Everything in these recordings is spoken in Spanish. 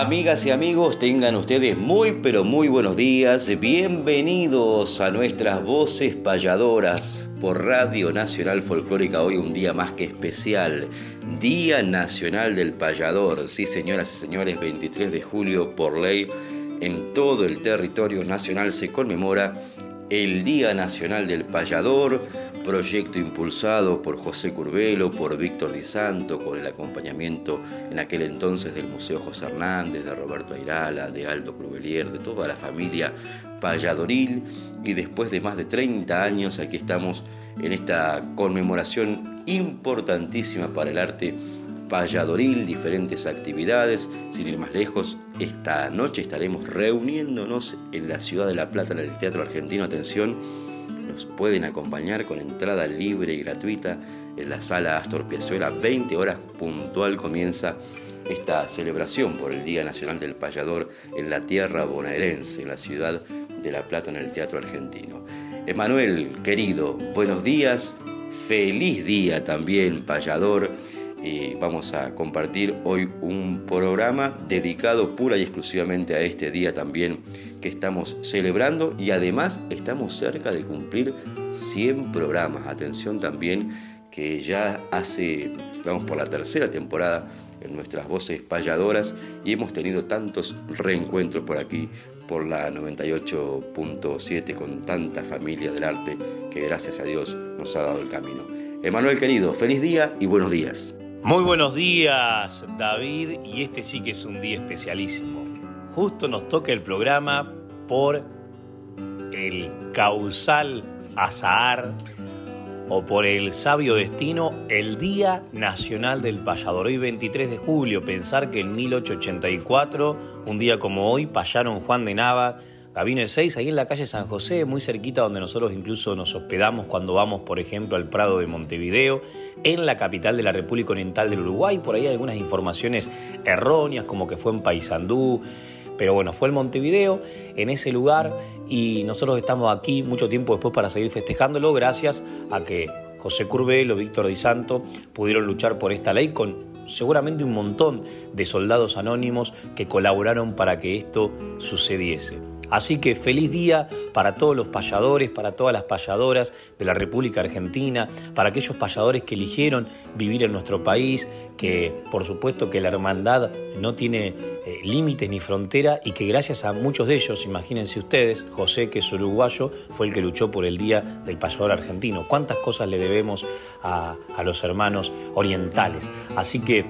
Amigas y amigos, tengan ustedes muy pero muy buenos días. Bienvenidos a nuestras voces payadoras por Radio Nacional Folclórica. Hoy un día más que especial, Día Nacional del Payador. Sí, señoras y señores, 23 de julio por ley en todo el territorio nacional se conmemora el Día Nacional del Payador proyecto impulsado por José Curvelo, por Víctor Di Santo, con el acompañamiento en aquel entonces del Museo José Hernández, de Roberto Airala, de Aldo Cruvelier, de toda la familia payadoril. Y después de más de 30 años, aquí estamos en esta conmemoración importantísima para el arte payadoril, diferentes actividades. Sin ir más lejos, esta noche estaremos reuniéndonos en la ciudad de La Plata, en el Teatro Argentino. Atención pueden acompañar con entrada libre y gratuita en la sala Astor Piazzolla. 20 horas puntual comienza esta celebración por el Día Nacional del Payador en la tierra bonaerense, en la ciudad de La Plata, en el Teatro Argentino. Emanuel, querido, buenos días, feliz día también, payador. Y vamos a compartir hoy un programa dedicado pura y exclusivamente a este día también estamos celebrando y además estamos cerca de cumplir 100 programas. Atención también que ya hace, vamos por la tercera temporada en nuestras voces payadoras y hemos tenido tantos reencuentros por aquí, por la 98.7 con tanta familia del arte que gracias a Dios nos ha dado el camino. Emanuel querido, feliz día y buenos días. Muy buenos días David y este sí que es un día especialísimo justo nos toca el programa por el causal azahar o por el sabio destino, el Día Nacional del Payador. Hoy 23 de julio, pensar que en 1884, un día como hoy, payaron Juan de Nava, Gabino de Seis, ahí en la calle San José, muy cerquita donde nosotros incluso nos hospedamos cuando vamos, por ejemplo, al Prado de Montevideo, en la capital de la República Oriental del Uruguay. Por ahí hay algunas informaciones erróneas, como que fue en Paysandú. Pero bueno, fue el Montevideo, en ese lugar, y nosotros estamos aquí mucho tiempo después para seguir festejándolo, gracias a que José Curbelo, Víctor Di Santo pudieron luchar por esta ley con seguramente un montón de soldados anónimos que colaboraron para que esto sucediese. Así que feliz día para todos los payadores, para todas las payadoras de la República Argentina, para aquellos payadores que eligieron vivir en nuestro país, que por supuesto que la hermandad no tiene eh, límites ni frontera y que gracias a muchos de ellos, imagínense ustedes, José, que es uruguayo, fue el que luchó por el Día del Payador Argentino. ¿Cuántas cosas le debemos a, a los hermanos orientales? Así que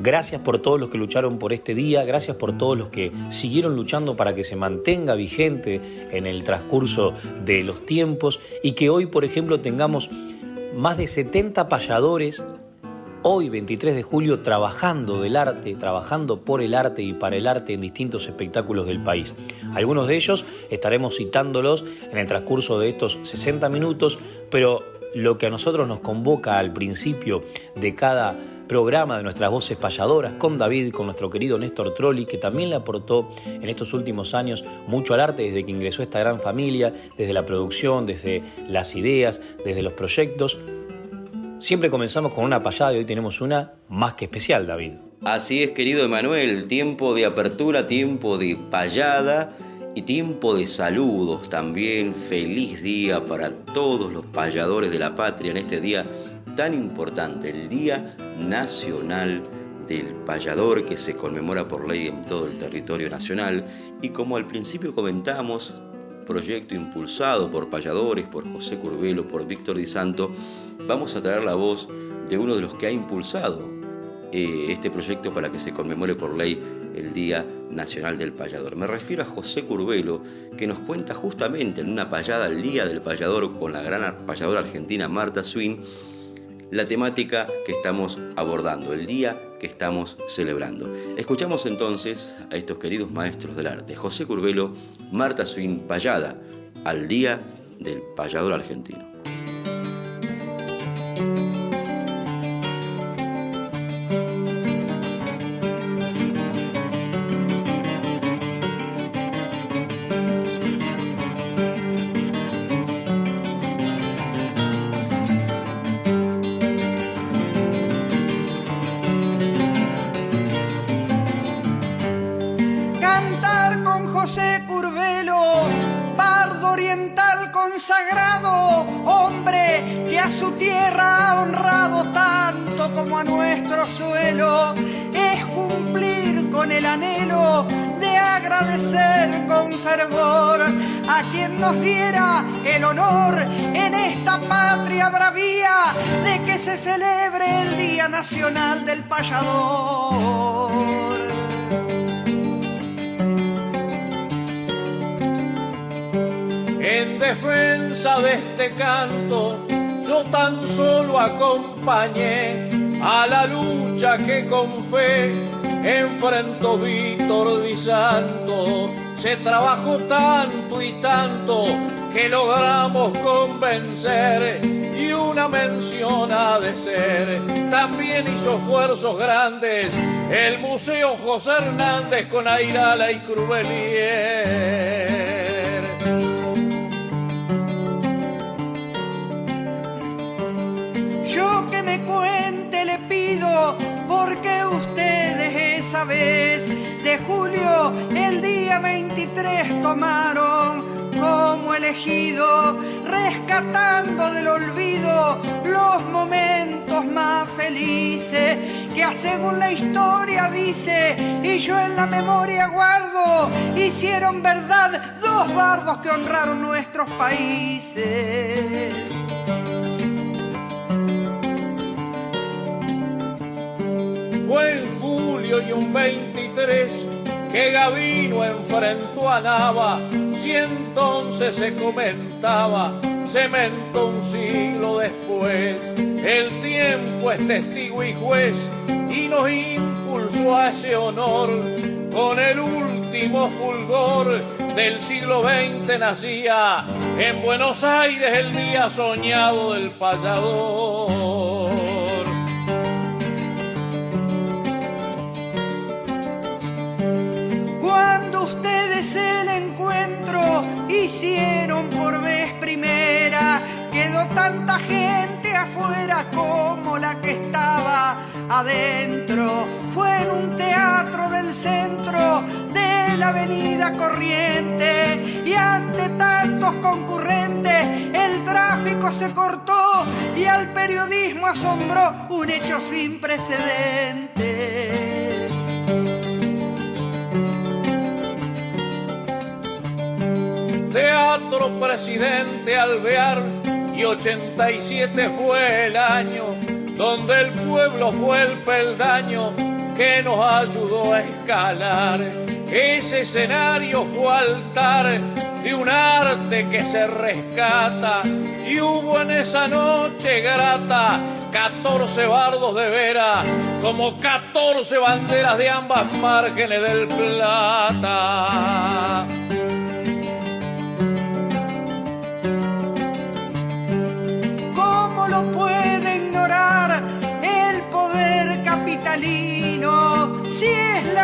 Gracias por todos los que lucharon por este día, gracias por todos los que siguieron luchando para que se mantenga vigente en el transcurso de los tiempos y que hoy, por ejemplo, tengamos más de 70 payadores, hoy 23 de julio, trabajando del arte, trabajando por el arte y para el arte en distintos espectáculos del país. Algunos de ellos estaremos citándolos en el transcurso de estos 60 minutos, pero lo que a nosotros nos convoca al principio de cada programa de nuestras voces payadoras con David, con nuestro querido Néstor Trolli, que también le aportó en estos últimos años mucho al arte desde que ingresó a esta gran familia, desde la producción, desde las ideas, desde los proyectos. Siempre comenzamos con una payada y hoy tenemos una más que especial, David. Así es, querido Emanuel, tiempo de apertura, tiempo de payada y tiempo de saludos también. Feliz día para todos los payadores de la patria en este día tan importante, el Día Nacional del Payador que se conmemora por ley en todo el territorio nacional y como al principio comentamos, proyecto impulsado por payadores, por José Curvelo, por Víctor Di Santo, vamos a traer la voz de uno de los que ha impulsado eh, este proyecto para que se conmemore por ley el Día Nacional del Payador. Me refiero a José Curvelo, que nos cuenta justamente en una payada al Día del Payador con la gran payadora argentina Marta Swin, la temática que estamos abordando, el día que estamos celebrando. Escuchamos entonces a estos queridos maestros del arte, José Curvelo, Marta Swin Payada, al Día del Payador Argentino. Nacional del Payador. En defensa de este canto, yo tan solo acompañé a la lucha que con fe enfrentó Víctor Di Santo se trabajó tanto y tanto que logramos convencer y una mención ha de ser. También hizo esfuerzos grandes el Museo José Hernández con Airala y Crubelier. Yo que me cuente le pido porque ustedes esa vez de julio el día 23 tomaron como elegido, rescatando del olvido los momentos más felices que según la historia dice y yo en la memoria guardo, hicieron verdad dos bardos que honraron nuestros países. Fue en julio y un 23 que Gavino enfrentó a Nava, si entonces se comentaba, cemento un siglo después. El tiempo es testigo y juez y nos impulsó a ese honor con el último fulgor del siglo XX nacía en Buenos Aires el día soñado del payador. el encuentro hicieron por vez. Tanta gente afuera como la que estaba adentro. Fue en un teatro del centro de la avenida Corriente y ante tantos concurrentes el tráfico se cortó y al periodismo asombró un hecho sin precedentes. Teatro Presidente Alvear y 87 fue el año donde el pueblo fue el peldaño que nos ayudó a escalar. Ese escenario fue altar de un arte que se rescata y hubo en esa noche grata 14 bardos de vera como 14 banderas de ambas márgenes del plata.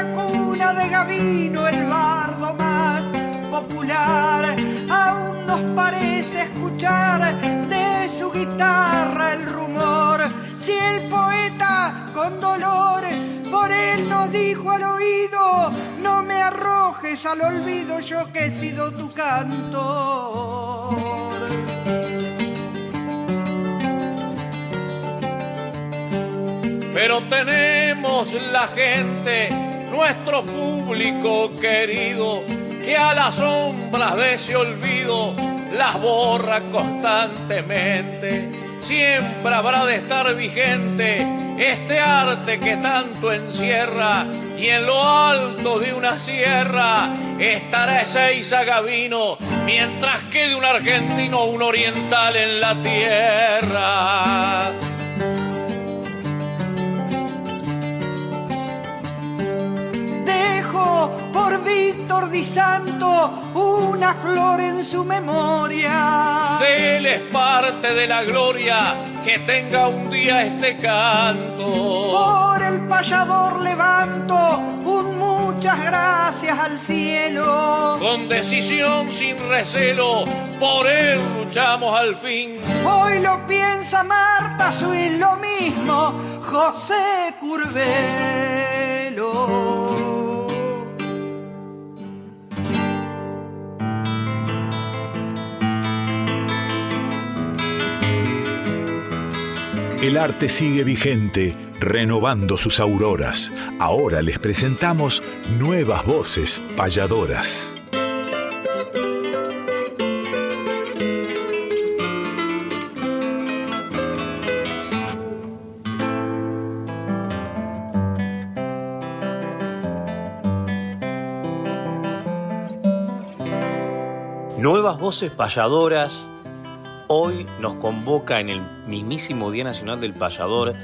La cuna de Gavino, el bardo más popular, aún nos parece escuchar de su guitarra el rumor. Si el poeta con dolor por él nos dijo al oído, no me arrojes al olvido yo que he sido tu cantor. pero tenemos la gente, nuestro público querido, que a las sombras de ese olvido las borra constantemente. Siempre habrá de estar vigente este arte que tanto encierra y en lo alto de una sierra estará ese Gavino mientras quede un argentino un oriental en la tierra. Por Víctor Di Santo una flor en su memoria. De él es parte de la gloria que tenga un día este canto. Por el payador levanto un muchas gracias al cielo. Con decisión sin recelo, por él luchamos al fin. Hoy lo piensa Marta, soy lo mismo, José Curvelo. El arte sigue vigente, renovando sus auroras. Ahora les presentamos nuevas voces payadoras. Nuevas voces payadoras hoy nos convoca en el mismísimo Día Nacional del Payador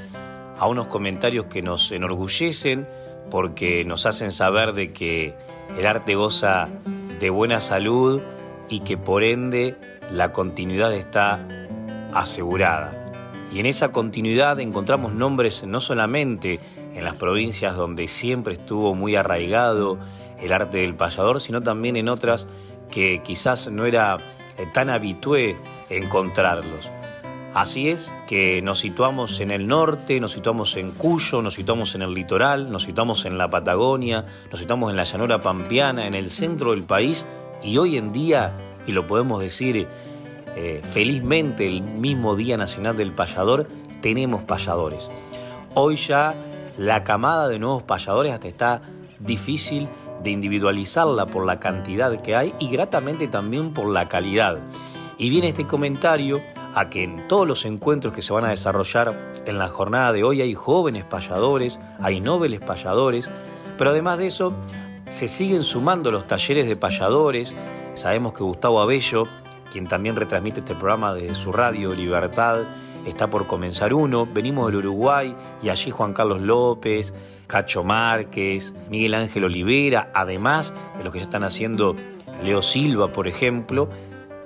a unos comentarios que nos enorgullecen porque nos hacen saber de que el arte goza de buena salud y que por ende la continuidad está asegurada. Y en esa continuidad encontramos nombres no solamente en las provincias donde siempre estuvo muy arraigado el arte del payador, sino también en otras que quizás no era eh, tan habitué encontrarlos. Así es que nos situamos en el norte, nos situamos en Cuyo, nos situamos en el litoral, nos situamos en la Patagonia, nos situamos en la llanura pampeana, en el centro del país y hoy en día, y lo podemos decir eh, felizmente el mismo Día Nacional del Payador, tenemos payadores. Hoy ya la camada de nuevos payadores hasta está difícil de individualizarla por la cantidad que hay y gratamente también por la calidad. Y viene este comentario a que en todos los encuentros que se van a desarrollar en la jornada de hoy hay jóvenes payadores, hay nobles payadores, pero además de eso se siguen sumando los talleres de payadores. Sabemos que Gustavo Abello, quien también retransmite este programa de su radio Libertad, está por comenzar uno. Venimos del Uruguay y allí Juan Carlos López, Cacho Márquez, Miguel Ángel Olivera, además de los que ya están haciendo Leo Silva, por ejemplo,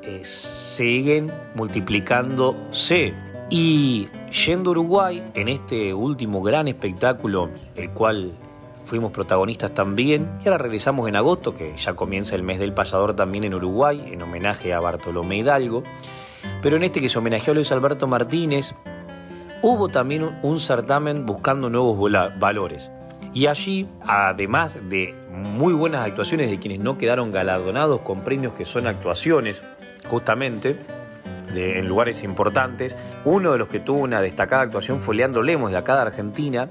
eh, siguen multiplicándose. Y yendo a Uruguay, en este último gran espectáculo, el cual fuimos protagonistas también, y ahora regresamos en agosto, que ya comienza el mes del payador también en Uruguay, en homenaje a Bartolomé Hidalgo, pero en este que se homenajeó a Luis Alberto Martínez, hubo también un certamen buscando nuevos valores. Y allí, además de muy buenas actuaciones de quienes no quedaron galardonados con premios que son actuaciones, justamente, en lugares importantes, uno de los que tuvo una destacada actuación fue Leandro Lemos, de acá de Argentina,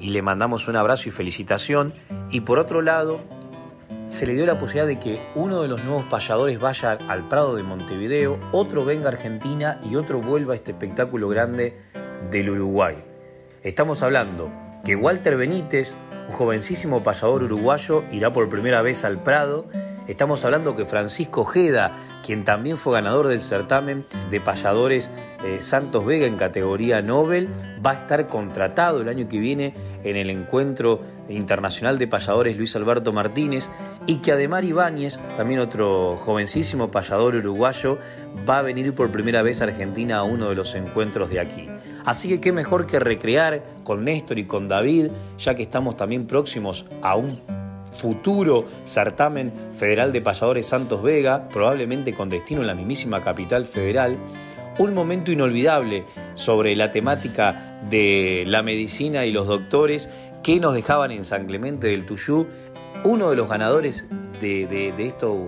y le mandamos un abrazo y felicitación. Y por otro lado, se le dio la posibilidad de que uno de los nuevos payadores vaya al Prado de Montevideo, otro venga a Argentina y otro vuelva a este espectáculo grande del Uruguay. Estamos hablando que Walter Benítez, un jovencísimo payador uruguayo, irá por primera vez al Prado. Estamos hablando que Francisco Ojeda, quien también fue ganador del certamen de payadores eh, Santos Vega en categoría Nobel, va a estar contratado el año que viene en el encuentro internacional de payadores Luis Alberto Martínez y que Ademar Ibáñez, también otro jovencísimo payador uruguayo, va a venir por primera vez a Argentina a uno de los encuentros de aquí. Así que qué mejor que recrear con Néstor y con David, ya que estamos también próximos a un futuro certamen federal de payadores Santos Vega, probablemente con destino en la mismísima capital federal, un momento inolvidable sobre la temática de la medicina y los doctores que nos dejaban en San Clemente del Tuyú. Uno de los ganadores de, esto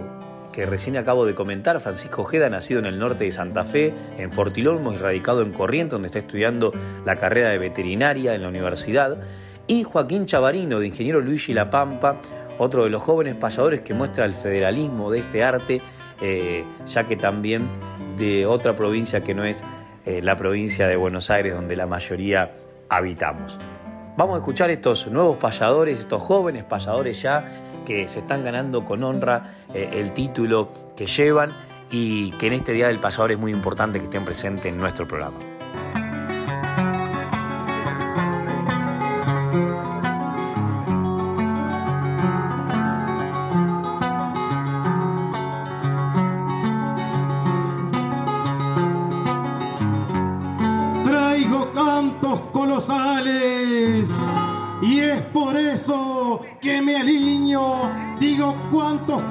que recién acabo de comentar, Francisco Ojeda, nacido en el norte de Santa Fe, en Fortilolmo y radicado en Corrientes, donde está estudiando la carrera de veterinaria en la universidad, y Joaquín Chavarino, de Ingeniero Luigi La Pampa, otro de los jóvenes payadores que muestra el federalismo de este arte, eh, ya que también de otra provincia que no es eh, la provincia de Buenos Aires, donde la mayoría habitamos. Vamos a escuchar estos nuevos payadores, estos jóvenes payadores ya que se están ganando con honra eh, el título que llevan y que en este Día del Payador es muy importante que estén presentes en nuestro programa.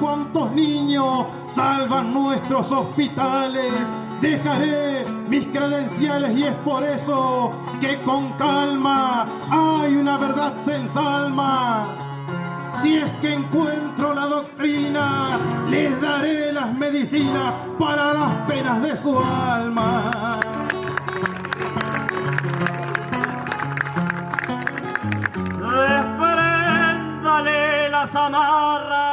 Cuántos, niños salvan nuestros hospitales. Dejaré mis credenciales y es por eso que con calma hay una verdad se ensalma. Si es que encuentro la doctrina, les daré las medicinas para las penas de su alma. amarra a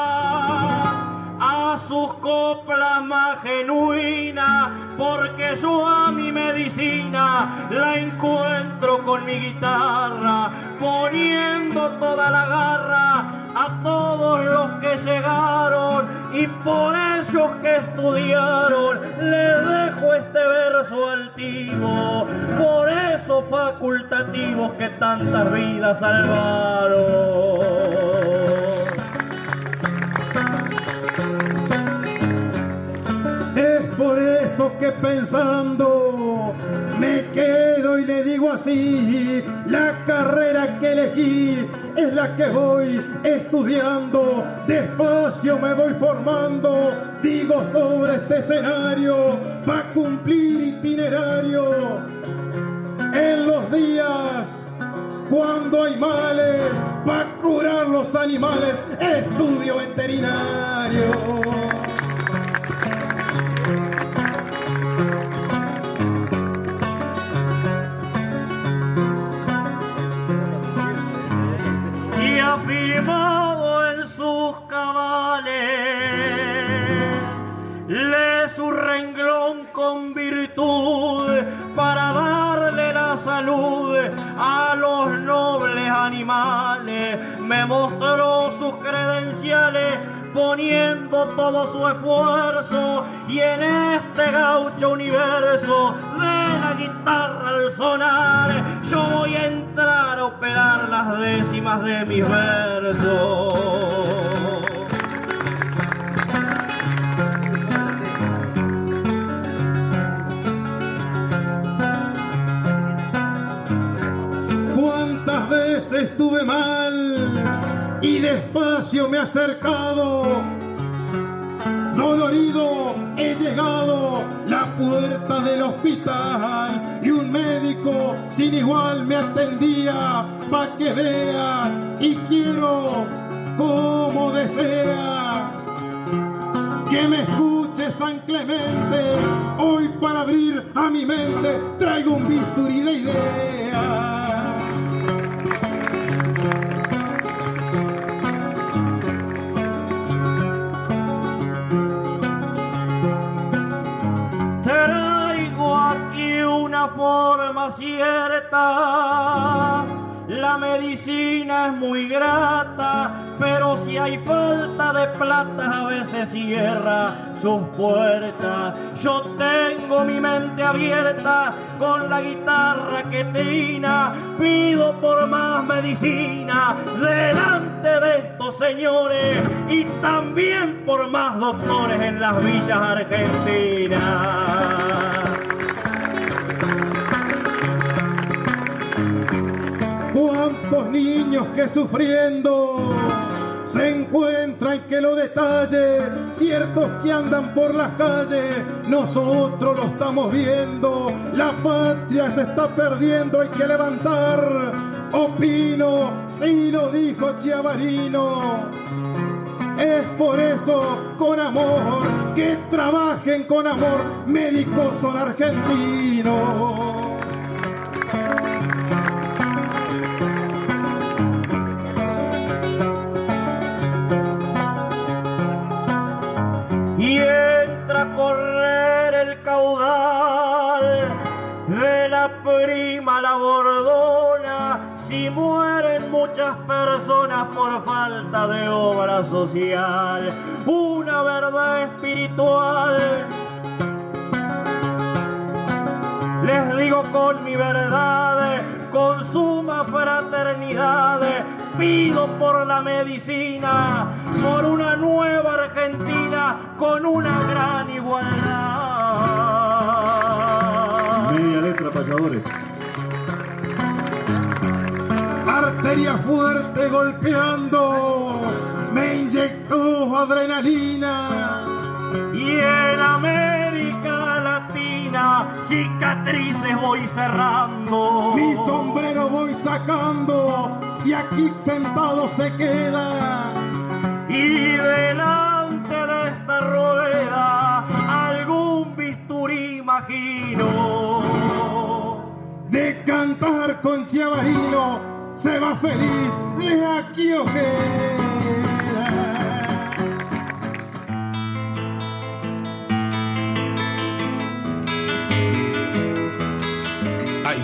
sus coplas más genuinas, porque yo a mi medicina la encuentro con mi guitarra, poniendo toda la garra a todos los que llegaron y por ellos que estudiaron les dejo este verso altivo, por esos facultativos que tantas vidas salvaron. Que pensando me quedo y le digo así, la carrera que elegí es la que voy estudiando, despacio me voy formando, digo sobre este escenario, va cumplir itinerario en los días cuando hay males, para curar los animales, estudio veterinario. En sus cabales, le su renglón con virtud para darle la salud a los nobles animales, me mostró sus credenciales poniendo todo su esfuerzo y en este gaucho universo de la guitarra al sonar yo voy a entrar a operar las décimas de mis versos. ¿Cuántas veces estuve mal? Me he acercado. Dolorido he llegado la puerta del hospital y un médico sin igual me atendía pa' que vea y quiero como desea que me escuche San Clemente. Hoy para abrir a mi mente traigo un bisturí de ideas. La medicina es muy grata, pero si hay falta de plata a veces cierra sus puertas. Yo tengo mi mente abierta con la guitarra que trina, pido por más medicina delante de estos señores y también por más doctores en las villas argentinas. Cuántos niños que sufriendo se encuentran que lo detalle, ciertos que andan por las calles, nosotros lo estamos viendo, la patria se está perdiendo, hay que levantar, opino, si lo dijo Chiavarino, Es por eso, con amor, que trabajen con amor, médicos son argentinos. Correr el caudal de la prima la bordona. Si mueren muchas personas por falta de obra social una verdad espiritual. Les digo con mi verdad con suma fraternidad pido por la medicina, por una nueva Argentina con una gran igualdad. Media letra, payadores. Arteria fuerte golpeando, me inyectó adrenalina. Y en América Cicatrices voy cerrando. Mi sombrero voy sacando y aquí sentado se queda. Y delante de esta rueda algún bisturí imagino. De cantar con Chiavarino se va feliz de aquí. Hay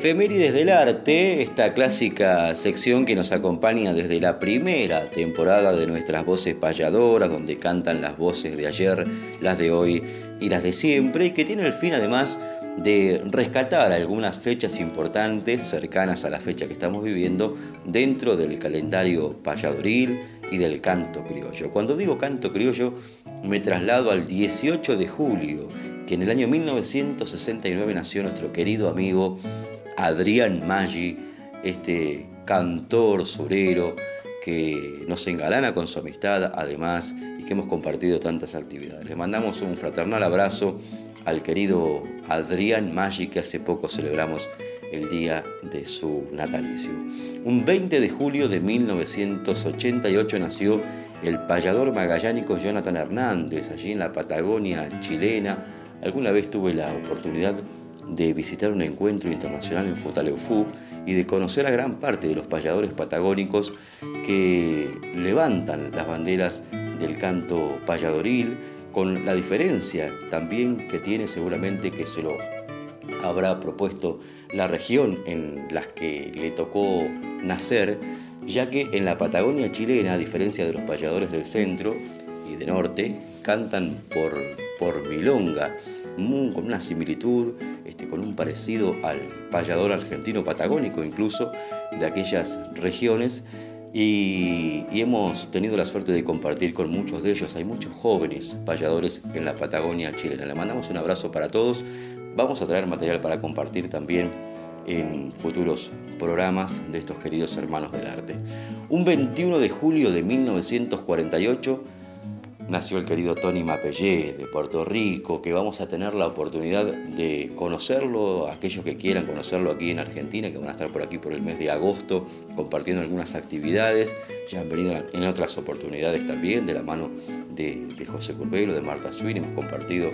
Efemérides del Arte, esta clásica sección que nos acompaña desde la primera temporada de nuestras voces payadoras, donde cantan las voces de ayer, las de hoy y las de siempre, y que tiene el fin además de rescatar algunas fechas importantes cercanas a la fecha que estamos viviendo dentro del calendario payadoril y del canto criollo. Cuando digo canto criollo, me traslado al 18 de julio, que en el año 1969 nació nuestro querido amigo Adrián Maggi, este cantor surero que nos engalana con su amistad además y que hemos compartido tantas actividades. Le mandamos un fraternal abrazo al querido Adrián Maggi que hace poco celebramos el día de su natalicio. Un 20 de julio de 1988 nació el payador magallánico Jonathan Hernández, allí en la Patagonia chilena. Alguna vez tuve la oportunidad de visitar un encuentro internacional en Futaleufú y de conocer a gran parte de los payadores patagónicos que levantan las banderas del canto payadoril, con la diferencia también que tiene seguramente que se lo habrá propuesto la región en la que le tocó nacer, ya que en la Patagonia chilena, a diferencia de los payadores del centro y de norte, cantan por, por milonga, con una similitud, este, con un parecido al payador argentino patagónico incluso, de aquellas regiones, y, y, hemos tenido la suerte de compartir con muchos de ellos. Hay muchos jóvenes payadores en la Patagonia chilena. Le mandamos un abrazo para todos. Vamos a traer material para compartir también en futuros programas de estos queridos hermanos del arte. Un 21 de julio de 1948 nació el querido Tony Mapellé de Puerto Rico, que vamos a tener la oportunidad de conocerlo, aquellos que quieran conocerlo aquí en Argentina, que van a estar por aquí por el mes de agosto compartiendo algunas actividades. Ya han venido en otras oportunidades también, de la mano de, José Curbelo, de Marta Swin, hemos compartido,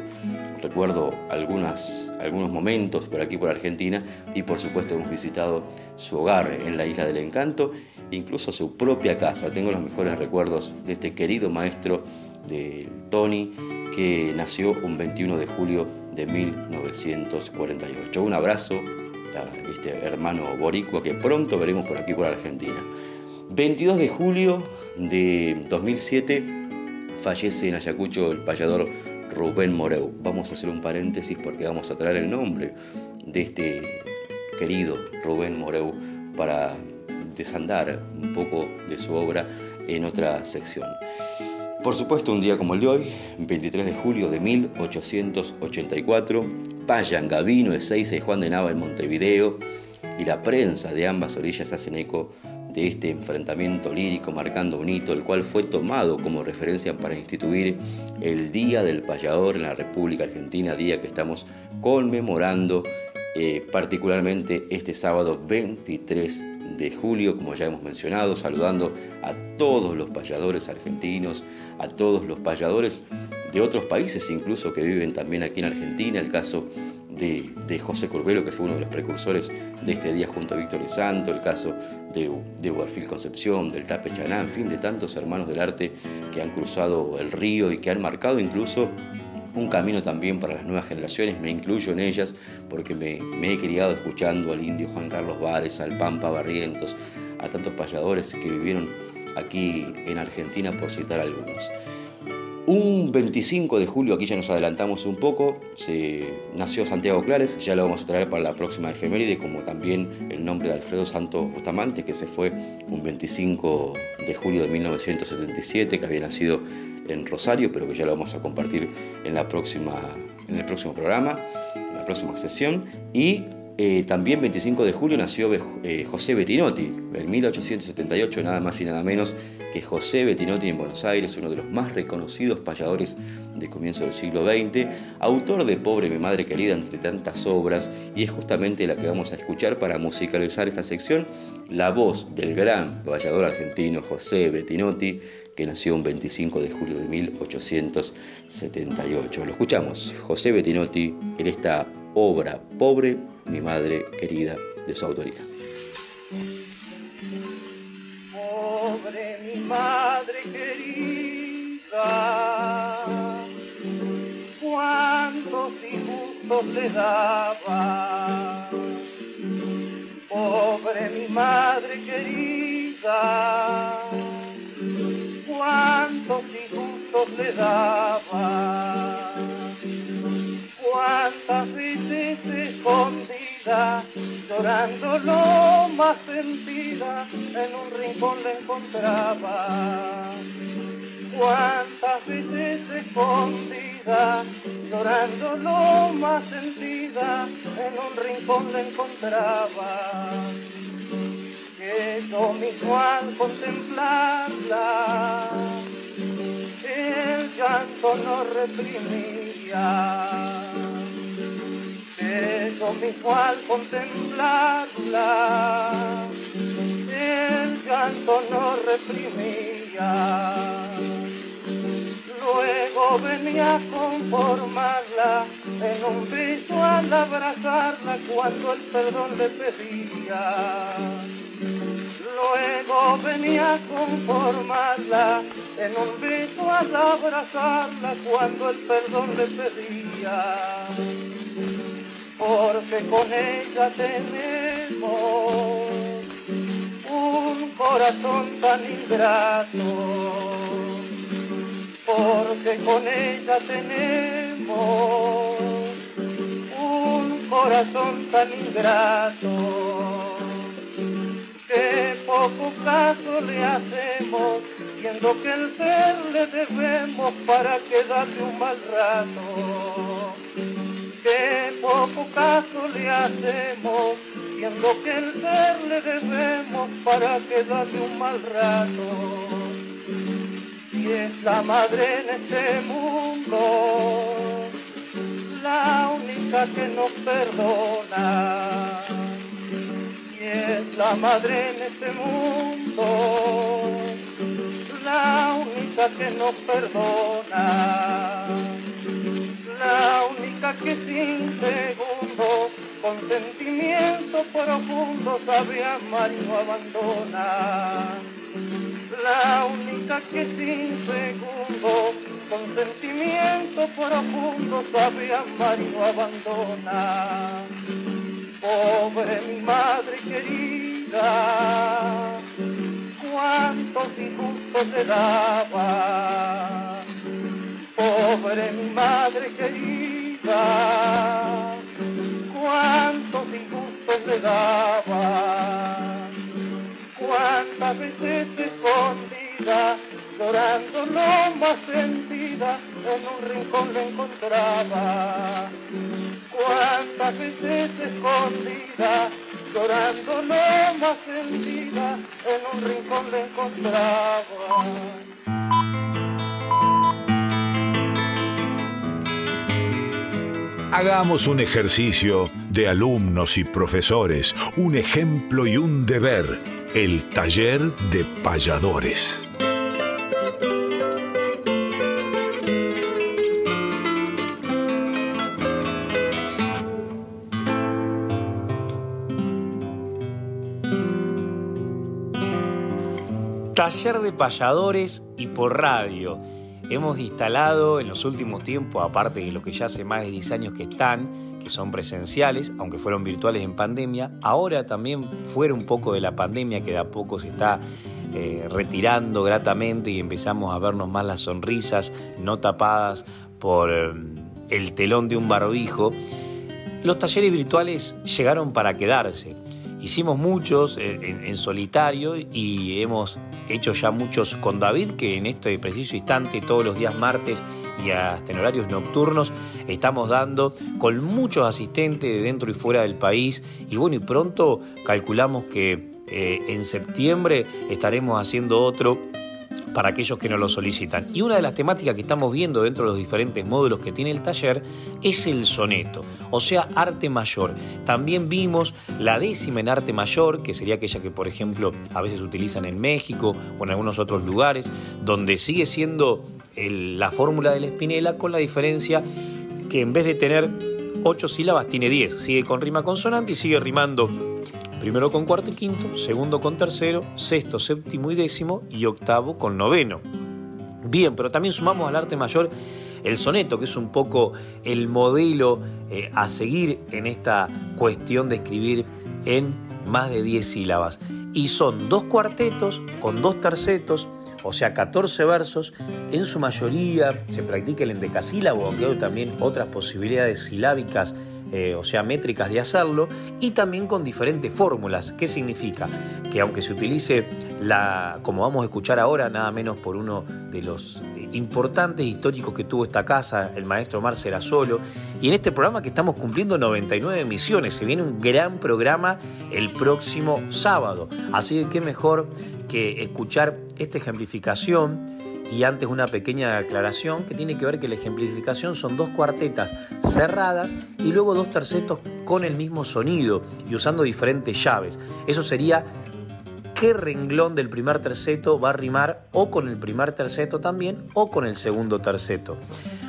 recuerdo, algunas, algunos momentos por aquí por Argentina y por supuesto hemos visitado su hogar en la Isla del Encanto incluso su propia casa. Tengo los mejores recuerdos de este querido maestro de Tony que nació un 21 de julio de 1948. Un abrazo a este hermano boricua que pronto veremos por aquí por Argentina. 22 de julio de 2007 fallece en Ayacucho el payador Rubén Moreu. Vamos a hacer un paréntesis porque vamos a traer el nombre de este querido Rubén Moreu para desandar un poco de su obra en otra sección. Por supuesto, un día como el de hoy, 23 de julio de 1884, Payan Gavino, Ezeiza y Juan de Nava en Montevideo, y la prensa de ambas orillas hacen eco de este enfrentamiento lírico marcando un hito, el cual fue tomado como referencia para instituir el Día del Payador en la República Argentina, día que estamos conmemorando eh, particularmente este sábado 23 de julio, como ya hemos mencionado, saludando a todos los payadores argentinos, a todos los payadores de otros países incluso que viven también aquí en Argentina, el caso de, José Curbelo, que fue uno de los precursores de este día junto a Víctor de Santo, el caso de, de Concepción, del Tape Chaná, en fin, de tantos hermanos del arte que han cruzado el río y que han marcado incluso un camino también para las nuevas generaciones, me incluyo en ellas porque me, me, he criado escuchando al indio Juan Carlos Vares, al Pampa Barrientos, a tantos payadores que vivieron aquí en Argentina, por citar algunos. Un 25 de julio, aquí ya nos adelantamos un poco, se nació Santiago Clares, ya lo vamos a traer para la próxima efeméride, como también el nombre de Alfredo Santos Bustamante, que se fue un 25 de julio de 1977, que había nacido en Rosario, pero que ya lo vamos a compartir en, la próxima, en el próximo programa, en la próxima sesión. Y eh, también 25 de julio nació eh, José Bettinotti, en 1878 nada más y nada menos que José Bettinotti en Buenos Aires, uno de los más reconocidos payadores de comienzo del siglo XX, autor de Pobre mi madre querida entre tantas obras, y es justamente la que vamos a escuchar para musicalizar esta sección, la voz del gran payador argentino José Bettinotti, que nació un 25 de julio de 1878. Lo escuchamos, José Bettinotti, en esta obra Pobre mi madre querida de su autoría. Pobre mi madre querida, cuántos disgustos le daba. Pobre mi madre querida, cuántos disgustos le daba escondida, llorando lo más sentida, en un rincón la encontraba. Cuántas veces escondida, llorando lo más sentida, en un rincón la encontraba. Que yo mismo al contemplarla, el llanto no reprimía eso mismo al contemplarla, el llanto no reprimía. Luego venía a conformarla en un beso al abrazarla cuando el perdón le pedía. Luego venía a conformarla en un beso al abrazarla cuando el perdón le pedía porque con ella tenemos un corazón tan ingrato, porque con ella tenemos un corazón tan ingrato, que poco caso le hacemos, viendo que el ser le debemos para quedarle un mal rato que poco caso le hacemos, viendo que el ser le debemos para quedarle un mal rato. Y es la madre en este mundo, la única que nos perdona. Y es la madre en este mundo, la única que nos perdona la que sin segundo, con sentimiento profundo sabe amar y no abandona. La única que sin segundo, con sentimiento profundo sabe amar y no abandona. Pobre mi madre querida, cuántos injustos te daba pobre mi madre querida, cuántos disgustos le daba, cuántas veces escondida, llorando no más sentida, en un rincón le encontraba, cuántas veces escondida, llorando no más sentida, en un rincón le encontraba. Hagamos un ejercicio de alumnos y profesores, un ejemplo y un deber, el taller de payadores. Taller de payadores y por radio. Hemos instalado en los últimos tiempos, aparte de lo que ya hace más de 10 años que están, que son presenciales, aunque fueron virtuales en pandemia, ahora también fuera un poco de la pandemia que de a poco se está eh, retirando gratamente y empezamos a vernos más las sonrisas no tapadas por eh, el telón de un barbijo, los talleres virtuales llegaron para quedarse. Hicimos muchos en, solitario y hemos hecho ya muchos con David, que en este preciso instante, todos los días martes y hasta en horarios nocturnos, estamos dando con muchos asistentes de dentro y fuera del país. Y bueno, y pronto calculamos que eh, en septiembre estaremos haciendo otro para aquellos que nos lo solicitan. Y una de las temáticas que estamos viendo dentro de los diferentes módulos que tiene el taller es el soneto, o sea, arte mayor. También vimos la décima en arte mayor, que sería aquella que, por ejemplo, a veces utilizan en México o en algunos otros lugares, donde sigue siendo la fórmula de la espinela con la diferencia que en vez de tener ocho sílabas tiene diez. Sigue con rima consonante y sigue rimando Primero con cuarto y quinto, segundo con tercero, sexto, séptimo y décimo y octavo con noveno. Bien, pero también sumamos al arte mayor el soneto, que es un poco el modelo eh, a seguir en esta cuestión de escribir en más de 10 sílabas. Y son dos cuartetos con dos tercetos, o sea, 14 versos. En su mayoría se practica el endecasílabo, aunque hay también otras posibilidades silábicas eh, o sea, métricas de hacerlo, y también con diferentes fórmulas. ¿Qué significa? Que aunque se utilice la, como vamos a escuchar ahora, nada menos por uno de los eh, importantes históricos que tuvo esta casa, el maestro Marcela Solo, y en este programa que estamos cumpliendo 99 emisiones, se viene un gran programa el próximo sábado. Así que qué mejor que escuchar esta ejemplificación y antes una pequeña aclaración que tiene que ver que la ejemplificación son dos cuartetas cerradas y luego dos tercetos con el mismo sonido y usando diferentes llaves. Eso sería qué renglón del primer terceto va a rimar o con el primer terceto también o con el segundo terceto.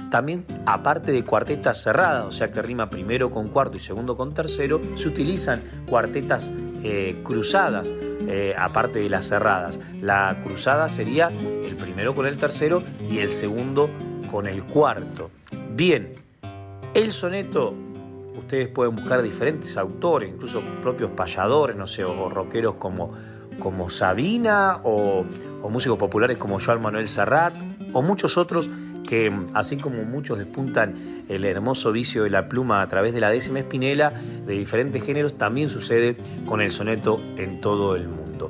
También, aparte de cuartetas cerradas, o sea que rima primero con cuarto y segundo con tercero, se utilizan cuartetas eh, cruzadas, eh, aparte de las cerradas. La cruzada sería el primero con el tercero y el segundo con el cuarto. Bien, el soneto, ustedes pueden buscar diferentes autores, incluso propios payadores, no sé, o rockeros como, como Sabina, o, o músicos populares como Joan Manuel Serrat, o muchos otros que así como muchos despuntan el hermoso vicio de la pluma a través de la décima espinela de diferentes géneros, también sucede con el soneto en todo el mundo.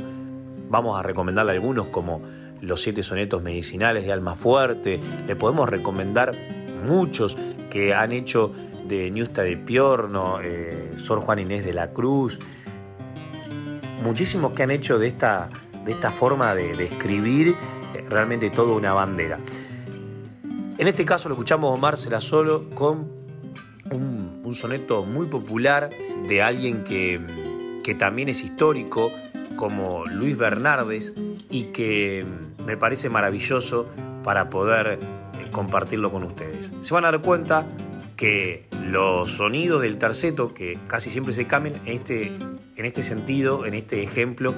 Vamos a recomendarle algunos como los siete sonetos medicinales de Alma Fuerte, le podemos recomendar muchos que han hecho de Niusta de Piorno, eh, Sor Juan Inés de la Cruz, muchísimos que han hecho de esta, de esta forma de, escribir eh, realmente toda una bandera. En este caso lo escuchamos Omar solo con un, soneto muy popular de alguien que, que también es histórico, como Luis Bernardes, y que me parece maravilloso para poder eh, compartirlo con ustedes. Se van a dar cuenta que los sonidos del terceto, que casi siempre se cambian, en este, en este sentido, en este ejemplo,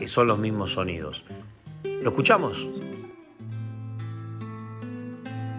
eh, son los mismos sonidos. ¿Lo escuchamos?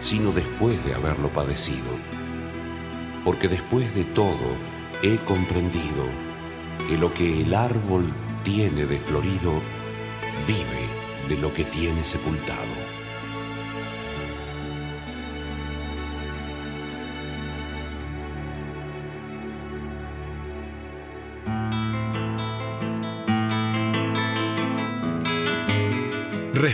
sino después de haberlo padecido. Porque después de todo he comprendido que lo que el árbol tiene de florido vive de lo que tiene sepultado.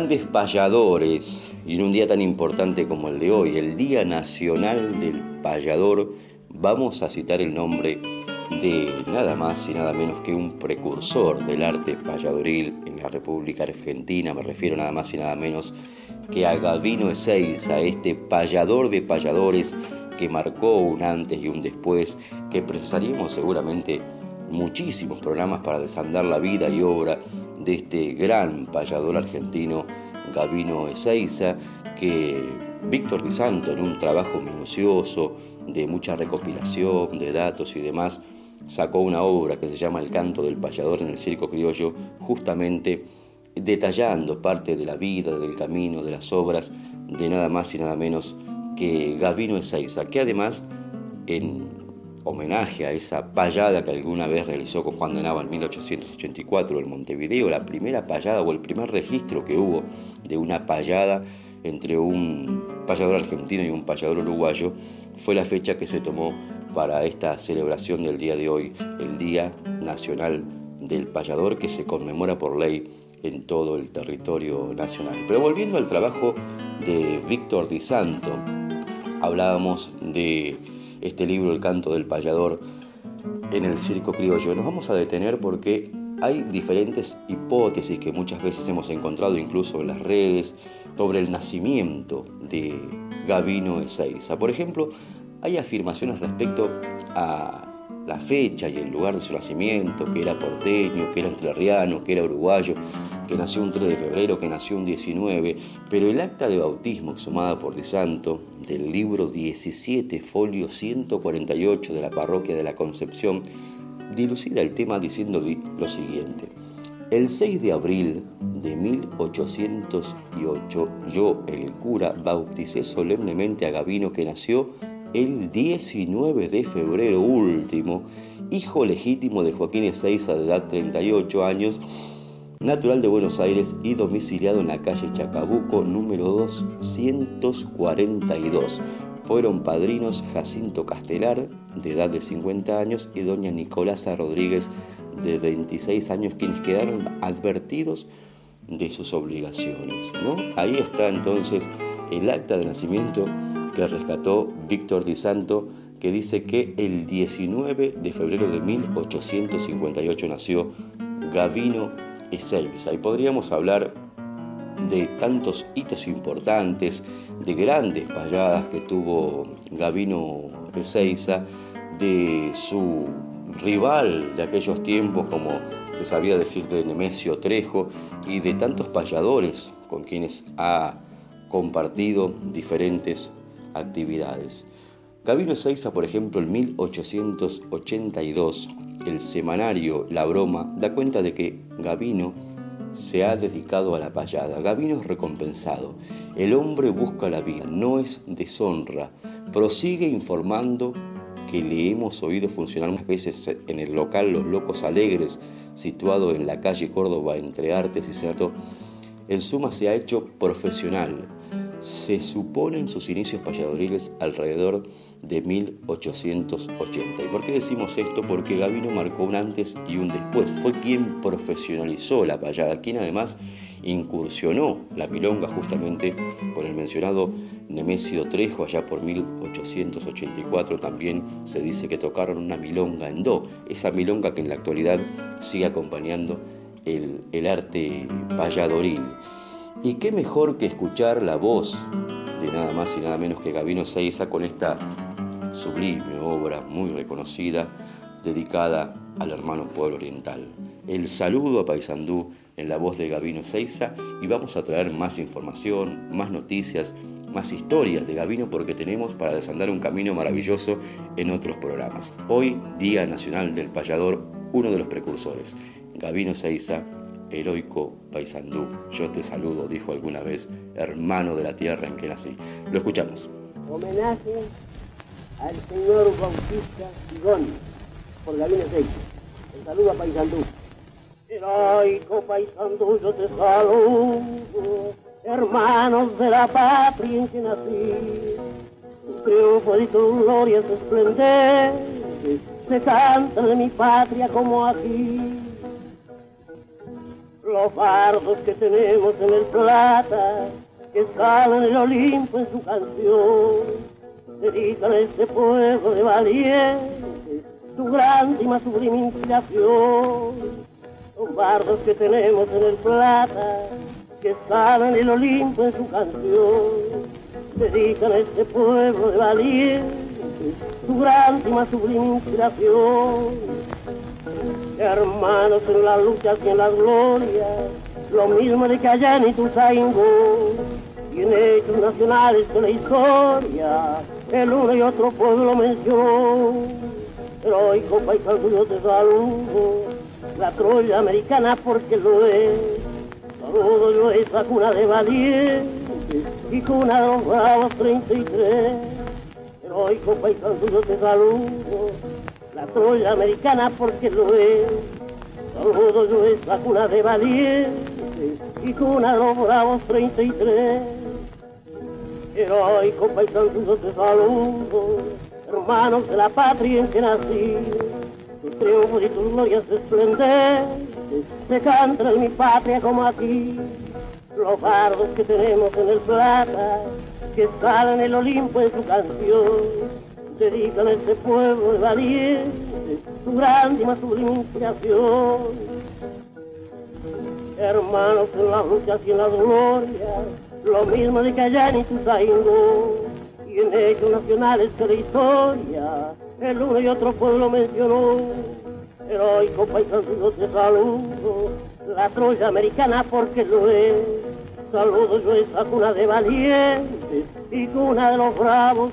Grandes payadores, y en un día tan importante como el de hoy, el Día Nacional del Payador, vamos a citar el nombre de nada más y nada menos que un precursor del arte payadoril en la República Argentina, me refiero nada más y nada menos que a Gavino Ezeiza, este payador de payadores que marcó un antes y un después, que precisaríamos seguramente muchísimos programas para desandar la vida y obra de este gran payador argentino, Gavino Ezeiza, que Víctor Di Santo, en un trabajo minucioso, de mucha recopilación de datos y demás, sacó una obra que se llama El canto del payador en el circo criollo, justamente detallando parte de la vida, del camino, de las obras de nada más y nada menos que Gavino Ezeiza, que además en homenaje a esa payada que alguna vez realizó con Juan de Nava en 1884 en Montevideo, la primera payada o el primer registro que hubo de una payada entre un payador argentino y un payador uruguayo, fue la fecha que se tomó para esta celebración del día de hoy, el Día Nacional del Payador, que se conmemora por ley en todo el territorio nacional. Pero volviendo al trabajo de Víctor Di Santo, hablábamos de este libro, El canto del payador, en el circo criollo. Nos vamos a detener porque hay diferentes hipótesis que muchas veces hemos encontrado incluso en las redes sobre el nacimiento de Gavino Ezeiza. Por ejemplo, hay afirmaciones respecto a la fecha y el lugar de su nacimiento, que era porteño, que era entrerriano, que era uruguayo, que nació un 3 de febrero, que nació un 19, pero el acta de bautismo exhumada por Di Santo del libro 17, folio 148 de la parroquia de la Concepción, dilucida el tema diciendo lo siguiente. El 6 de abril de 1808, yo, el cura, bauticé solemnemente a Gavino que nació el 19 de febrero último, hijo legítimo de Joaquín Ezeiza de edad 38 años, natural de Buenos Aires y domiciliado en la calle Chacabuco número 242. Fueron padrinos Jacinto Castelar, de edad de 50 años, y doña Nicolasa Rodríguez, de 26 años, quienes quedaron advertidos de sus obligaciones. ¿no? Ahí está entonces el acta de nacimiento que rescató Víctor Di Santo, que dice que el 19 de febrero de 1858 nació Gavino Ezeiza. Y podríamos hablar de tantos hitos importantes, de grandes payadas que tuvo Gavino Ezeiza, de su rival de aquellos tiempos, como se sabía decir de Nemesio Trejo, y de tantos payadores con quienes ha compartido diferentes actividades. Gavino Ezeiza, por ejemplo, en 1882, el semanario La Broma da cuenta de que Gavino se ha dedicado a la payada. Gavino es recompensado. El hombre busca la vida, no es deshonra. Prosigue informando que le hemos oído funcionar unas veces en el local Los Locos Alegres, situado en la calle Córdoba entre Artes y Certo. En suma, se ha hecho profesional se suponen sus inicios payadoriles alrededor de 1880. ¿Y por qué decimos esto? Porque Gavino marcó un antes y un después. Fue quien profesionalizó la payada, quien además incursionó la milonga justamente con el mencionado Nemesio Trejo allá por 1884 también se dice que tocaron una milonga en do, esa milonga que en la actualidad sigue acompañando el, el arte payadoril. Y qué mejor que escuchar la voz de nada más y nada menos que Gabino Seiza con esta sublime obra muy reconocida dedicada al hermano pueblo oriental. El saludo a Paysandú en la voz de Gabino Seiza y vamos a traer más información, más noticias, más historias de Gabino porque tenemos para desandar un camino maravilloso en otros programas. Hoy, Día Nacional del Payador, uno de los precursores, Gabino Seiza, heroico paisandú. Yo te saludo, dijo alguna vez, hermano de la tierra en que nací. Lo escuchamos. Homenaje al señor Bautista Sigón por Gabino Seiza. Un saludo a Paisandú. Heroico paisandú, yo te saludo, hermanos de la patria en que nací. Tu triunfo y tu gloria se esplendor se canta de mi patria como aquí. Los bardos que tenemos en el plata, que salen el Olimpo en su canción, dedican a este pueblo de valientes su grande y más sublime inspiración. Los bardos que tenemos en el plata, que salen el Olimpo en su canción, dedican a este pueblo de valientes su grande y más sublime inspiración. Hermanos en las luchas y en las glorias, lo mismo de que allá en Ituzaingó, y en hechos nacionales de la historia, el uno y otro pueblo mencionó. Heroico paisano yo te saludo, la Troya americana porque lo es. Saludo yo esa cuna de valientes y cuna de los bravos 33. Heroico paisano yo te saludo, la Troya americana porque lo es. Saludo yo esa cuna de valientes y cuna de los bravos 33. Heroico paisano yo te saludo, hermanos de la patria en que nací. Tus triunfos y tus glorias esplendentes se cantan en mi patria como aquí. Los bardos que tenemos en el plata, que salen el Olimpo en su canción, dedican a este pueblo de valientes su grande y más sublime inspiración. Hermanos en las luchas y en las glorias, lo mismo de que allá en Ituzaingó, y en hechos nacionales de la historia, el uno y otro pueblo mencionó. Heroico paisano yo te saludo, la Troya americana porque lo es. Saludo yo esa cuna de valientes y cuna de los bravos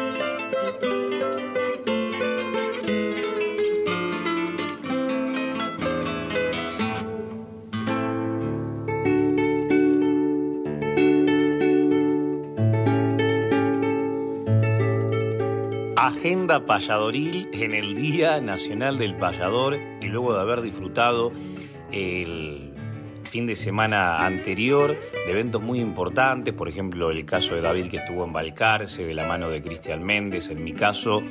Agenda payadoril en el Día Nacional del Payador y luego de haber disfrutado el fin de semana anterior de eventos muy importantes, por ejemplo el caso de David que estuvo en Balcarce de la mano de Cristian Méndez, en mi caso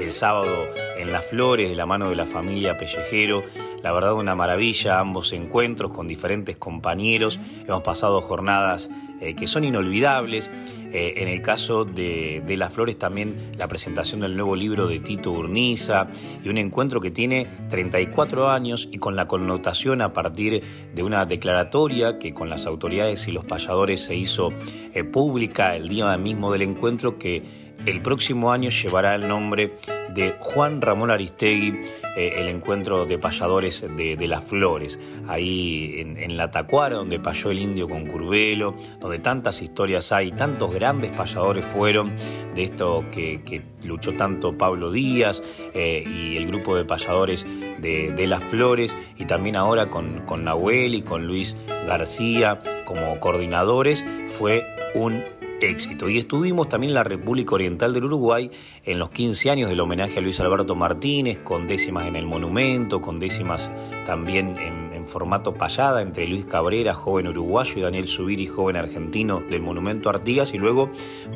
el sábado en Las Flores de la mano de la familia Pellejero, la verdad una maravilla ambos encuentros con diferentes compañeros, hemos pasado jornadas eh, que son inolvidables. Eh, en el caso de, de, Las Flores también la presentación del nuevo libro de Tito Urniza y un encuentro que tiene 34 años y con la connotación a partir de una declaratoria que con las autoridades y los payadores se hizo eh, pública el día mismo del encuentro que el próximo año llevará el nombre de Juan Ramón Aristegui, eh, el encuentro de payadores de, las flores, ahí en, la Tacuara, donde payó el indio con Curvelo, donde tantas historias hay, tantos grandes payadores fueron de esto que, que luchó tanto Pablo Díaz eh, y el grupo de payadores de, de, las flores, y también ahora con, con Nahuel y con Luis García como coordinadores, fue un éxito. Y estuvimos también en la República Oriental del Uruguay en los 15 años del homenaje a Luis Alberto Martínez, con décimas en el monumento, con décimas también en, formato payada entre Luis Cabrera, joven uruguayo, y Daniel Subiri, joven argentino del monumento Artigas, y luego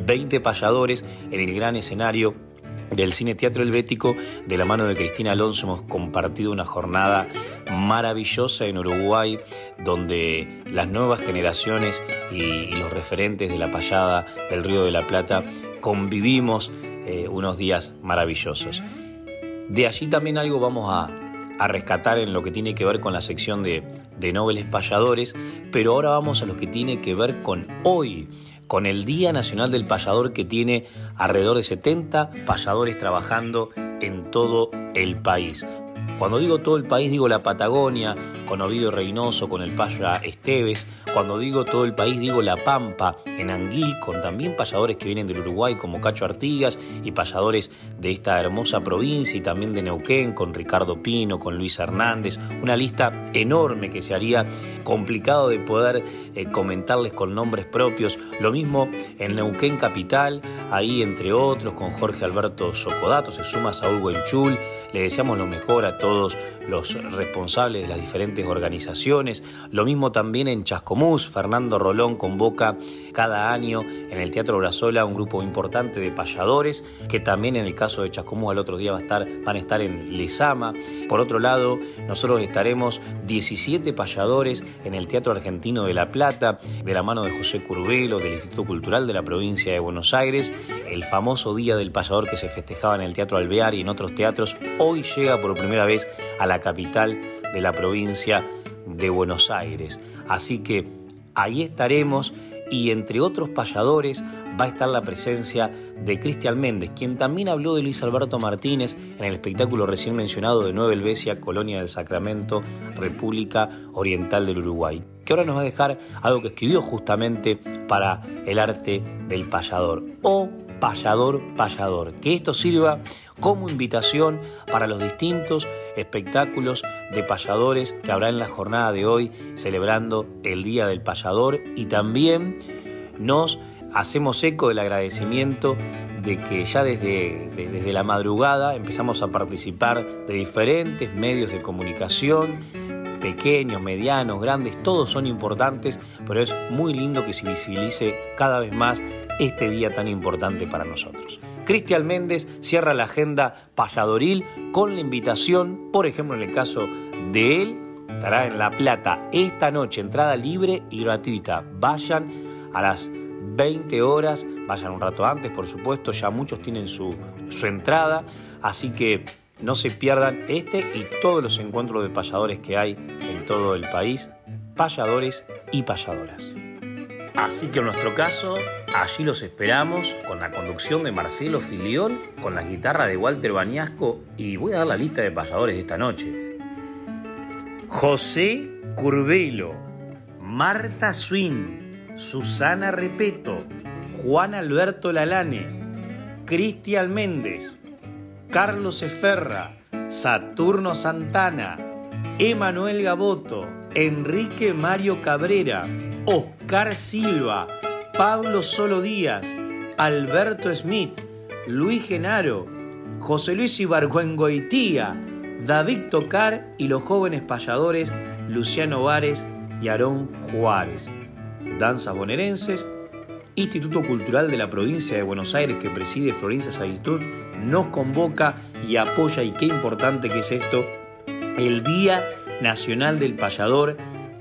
20 payadores en el gran escenario del Cine Teatro Helvético, de la mano de Cristina Alonso, hemos compartido una jornada maravillosa en Uruguay, donde las nuevas generaciones y, los referentes de la payada del Río de la Plata convivimos eh, unos días maravillosos. De allí también algo vamos a, a rescatar en lo que tiene que ver con la sección de, de Nobles Payadores, pero ahora vamos a lo que tiene que ver con hoy, con el Día Nacional del Payador que tiene alrededor de 70 payadores trabajando en todo el país. Cuando digo todo el país, digo la Patagonia, con Ovidio Reynoso, con el Paya Esteves. Cuando digo todo el país, digo La Pampa, en Anguil, con también payadores que vienen del Uruguay, como Cacho Artigas, y payadores de esta hermosa provincia, y también de Neuquén, con Ricardo Pino, con Luis Hernández. Una lista enorme que se haría complicado de poder eh, comentarles con nombres propios. Lo mismo en Neuquén Capital, ahí entre otros, con Jorge Alberto Socodato, se suma Saúl Huenchul. Le deseamos lo mejor a todos los responsables de las diferentes organizaciones. Lo mismo también en Chascomús, Fernando Rolón convoca cada año en el Teatro Brazola un grupo importante de payadores, que también en el caso de Chascomús al otro día va a estar, van a estar en Lesama. Por otro lado, nosotros estaremos 17 payadores en el Teatro Argentino de La Plata, de la mano de José Curvelo, del Instituto Cultural de la provincia de Buenos Aires, el famoso Día del Payador que se festejaba en el Teatro Alvear y en otros teatros, hoy llega por primera vez a la capital de la provincia de Buenos Aires. Así que ahí estaremos y entre otros payadores va a estar la presencia de Cristian Méndez, quien también habló de Luis Alberto Martínez en el espectáculo recién mencionado de Nueva Helvecia, Colonia del Sacramento, República Oriental del Uruguay, que ahora nos va a dejar algo que escribió justamente para el arte del payador, o payador payador, que esto sirva como invitación para los distintos espectáculos de payadores que habrá en la jornada de hoy celebrando el Día del Payador y también nos hacemos eco del agradecimiento de que ya desde, desde la madrugada empezamos a participar de diferentes medios de comunicación, pequeños, medianos, grandes, todos son importantes, pero es muy lindo que se visibilice cada vez más este día tan importante para nosotros. Cristian Méndez cierra la agenda payadoril con la invitación, por ejemplo en el caso de él, estará en La Plata esta noche, entrada libre y gratuita. Vayan a las 20 horas, vayan un rato antes, por supuesto, ya muchos tienen su, su entrada, así que no se pierdan este y todos los encuentros de payadores que hay en todo el país, payadores y payadoras. Así que en nuestro caso, allí los esperamos con la conducción de Marcelo Filión, con la guitarra de Walter Bañasco y voy a dar la lista de payadores de esta noche. José Curvelo, Marta Swin, Susana Repeto, Juan Alberto Lalane, Cristian Méndez, Carlos Eferra, Saturno Santana, Emanuel Gaboto, Enrique Mario Cabrera, Oscar Silva, Pablo Solo Díaz, Alberto Smith, Luis Genaro, José Luis Ibargüengoitía, David Tocar y los jóvenes payadores Luciano Vares y Aarón Juárez. Danzas bonaerenses, Instituto Cultural de la Provincia de Buenos Aires que preside Florencia Sabitud, nos convoca y apoya, y qué importante que es esto, el Día Nacional del Payador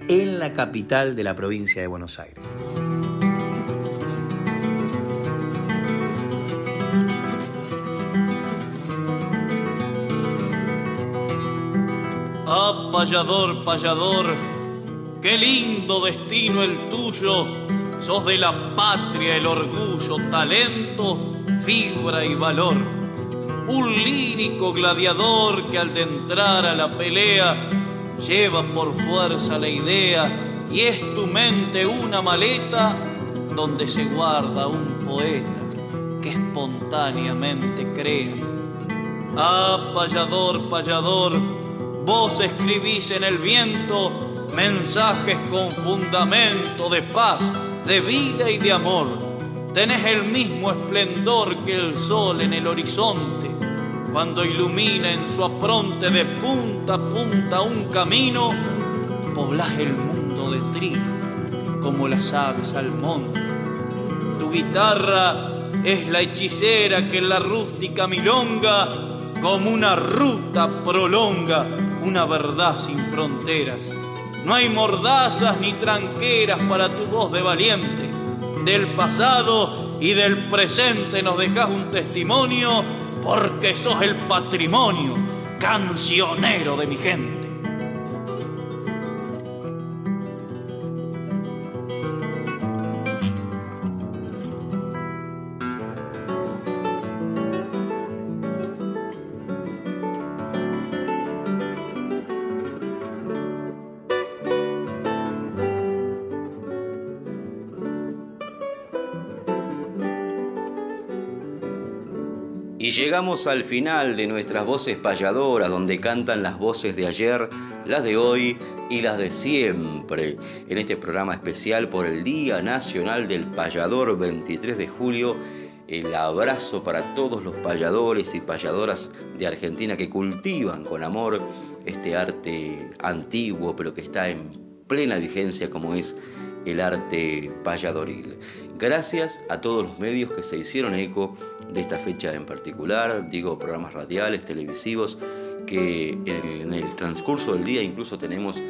en la capital de la provincia de Buenos Aires. Payador, payador, qué lindo destino el tuyo. Sos de la patria el orgullo, talento, fibra y valor. Un lírico gladiador que al entrar a la pelea lleva por fuerza la idea y es tu mente una maleta donde se guarda un poeta que espontáneamente cree. Ah, payador, payador, vos escribís en el viento mensajes con fundamento de paz, de vida y de amor. Tenés el mismo esplendor que el sol en el horizonte cuando ilumina en su apronte de punta a punta un camino, poblás el mundo de trino como las aves al monte. Tu guitarra es la hechicera que en la rústica milonga como una ruta prolonga una verdad sin fronteras. No hay mordazas ni tranqueras para tu voz de valiente. Del pasado y del presente nos dejas un testimonio porque sos el patrimonio cancionero de mi gente. Al final de nuestras voces payadoras, donde cantan las voces de ayer, las de hoy y las de siempre, en este programa especial por el Día Nacional del Payador 23 de julio. El abrazo para todos los payadores y payadoras de Argentina que cultivan con amor este arte antiguo, pero que está en plena vigencia como es el arte payadoril. Gracias a todos los medios que se hicieron eco de esta fecha en particular, digo programas radiales, televisivos, que en el transcurso del día incluso tenemos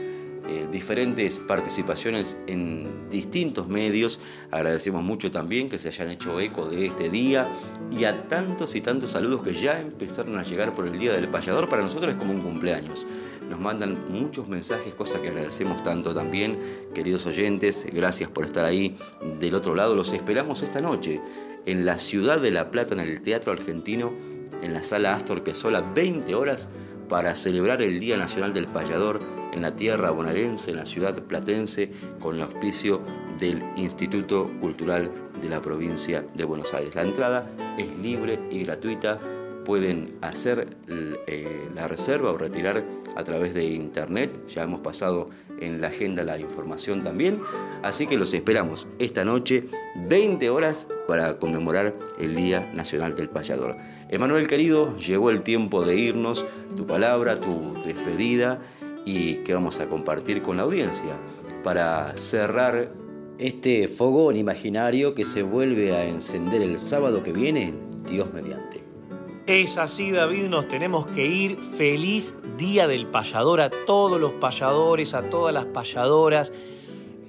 eh, diferentes participaciones en distintos medios. Agradecemos mucho también que se hayan hecho eco de este día y a tantos y tantos saludos que ya empezaron a llegar por el Día del Payador. Para nosotros es como un cumpleaños. Nos mandan muchos mensajes, cosa que agradecemos tanto también, queridos oyentes. Gracias por estar ahí del otro lado. Los esperamos esta noche en la ciudad de La Plata, en el Teatro Argentino, en la sala Astor Piazzolla, 20 horas para celebrar el Día Nacional del Payador en la tierra bonaerense, en la ciudad platense, con el auspicio del Instituto Cultural de la provincia de Buenos Aires. La entrada es libre y gratuita. Pueden hacer eh, la reserva o retirar a través de internet. Ya hemos pasado en la agenda la información también. Así que los esperamos esta noche, 20 horas, para conmemorar el Día Nacional del Payador. Emanuel querido, llegó el tiempo de irnos. Tu palabra, tu despedida y que vamos a compartir con la audiencia para cerrar este fogón imaginario que se vuelve a encender el sábado que viene, Dios mediante. Es así, David, nos tenemos que ir. Feliz Día del Payador a todos los payadores, a todas las payadoras.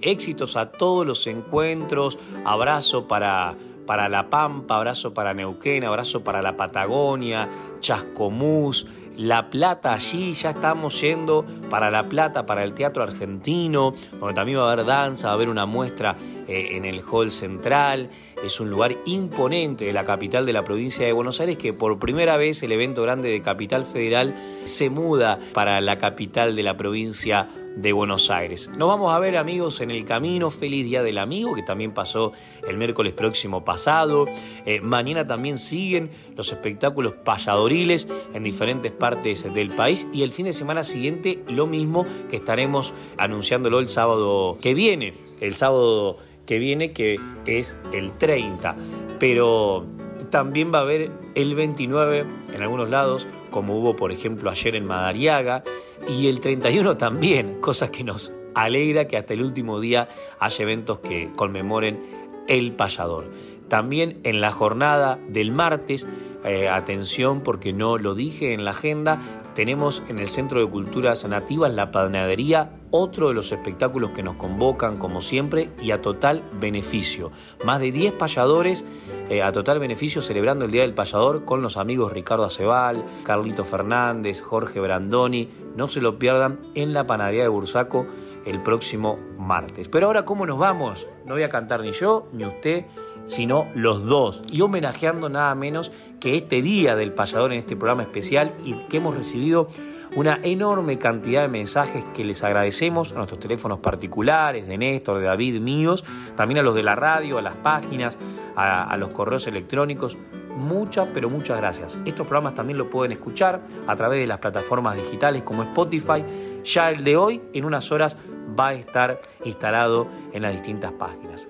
Éxitos a todos los encuentros. Abrazo para, para La Pampa, abrazo para Neuquén, abrazo para la Patagonia, Chascomús, la Plata allí, ya estamos yendo para La Plata, para el Teatro Argentino, donde también va a haber danza, va a haber una muestra eh, en el Hall Central. Es un lugar imponente de la capital de la provincia de Buenos Aires que por primera vez el evento grande de Capital Federal se muda para la capital de la provincia de Buenos Aires. Nos vamos a ver amigos en el camino, feliz día del amigo que también pasó el miércoles próximo pasado. Eh, mañana también siguen los espectáculos payadoriles en diferentes partes del país y el fin de semana siguiente lo mismo que estaremos anunciándolo el sábado que viene, el sábado que viene que es el 30, pero también va a haber el 29 en algunos lados, como hubo por ejemplo ayer en Madariaga, y el 31 también, cosas que nos alegra que hasta el último día haya eventos que conmemoren el payador. También en la jornada del martes, eh, atención porque no lo dije en la agenda, tenemos en el Centro de Culturas Nativas La Panadería, otro de los espectáculos que nos convocan como siempre y a total beneficio. Más de 10 payadores eh, a total beneficio celebrando el Día del Payador con los amigos Ricardo Acebal, Carlito Fernández, Jorge Brandoni. No se lo pierdan en la panadería de Bursaco el próximo martes. Pero ahora, ¿cómo nos vamos? No voy a cantar ni yo ni usted, sino los dos. Y homenajeando nada menos que este Día del Payador en este programa especial y que hemos recibido una enorme cantidad de mensajes que les agradecemos a nuestros teléfonos particulares, de Néstor, de David, míos, también a los de la radio, a las páginas, a, los correos electrónicos. Muchas, pero muchas gracias. Estos programas también lo pueden escuchar a través de las plataformas digitales como Spotify. Ya el de hoy, en unas horas, va a estar instalado en las distintas páginas.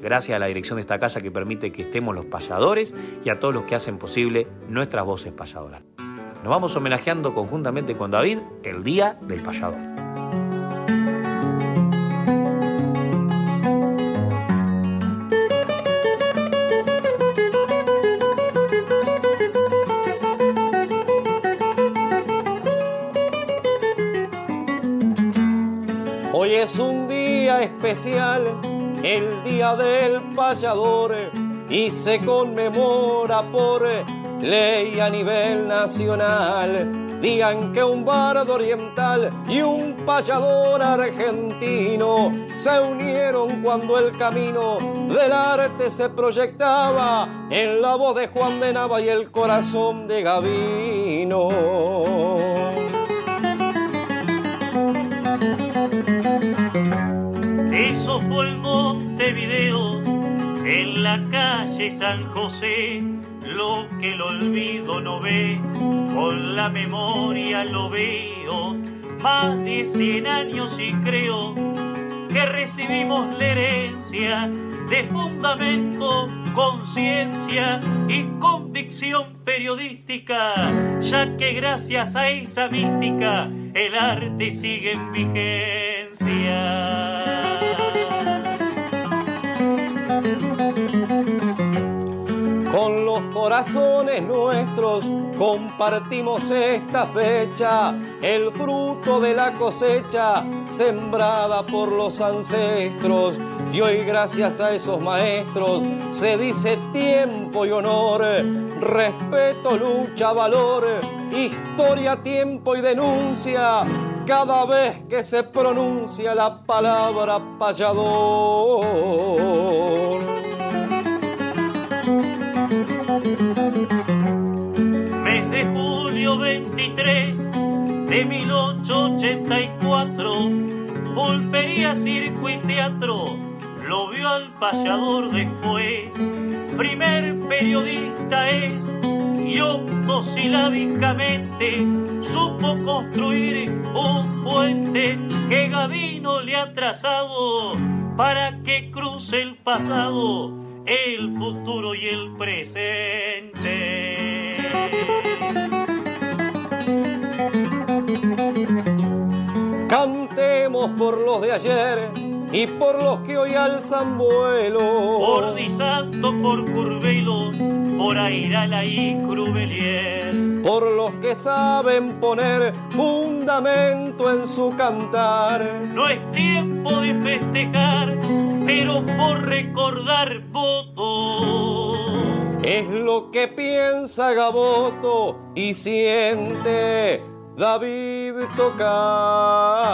Gracias a la dirección de esta casa que permite que estemos los payadores y a todos los que hacen posible nuestras voces payadoras. Nos vamos homenajeando conjuntamente con David el Día del Payador. Hoy es un día especial, el día del payador, y se conmemora por ley a nivel nacional día en que un bardo oriental y un payador argentino se unieron cuando el camino del arte se proyectaba en la voz de Juan de Nava y el corazón de Gavino. En la calle San José, lo que el olvido no ve, con la memoria lo veo, más de cien años y creo que recibimos la herencia de fundamento, conciencia y convicción periodística, ya que gracias a esa mística el arte sigue en vigencia. Con los corazones nuestros compartimos esta fecha, el fruto de la cosecha sembrada por los ancestros. Y hoy gracias a esos maestros se dice tiempo y honor, respeto, lucha, valor, historia, tiempo y denuncia. Cada vez que se pronuncia la palabra payador. Mes de julio 23 de 1884, Pulpería, Circo y Teatro lo vio al payador después. Primer periodista es y octosilábicamente supo construir un puente que Gavino le ha trazado para que cruce el pasado el futuro y el presente. Cantemos por los de ayer y por los que hoy alzan vuelo. Por Di Santo, por Curvelo, por Airala y Crubelier. Por los que saben poner fundamento en su cantar. No es tiempo de festejar, pero por recordar voto. Es lo que piensa Gaboto y siente David tocar.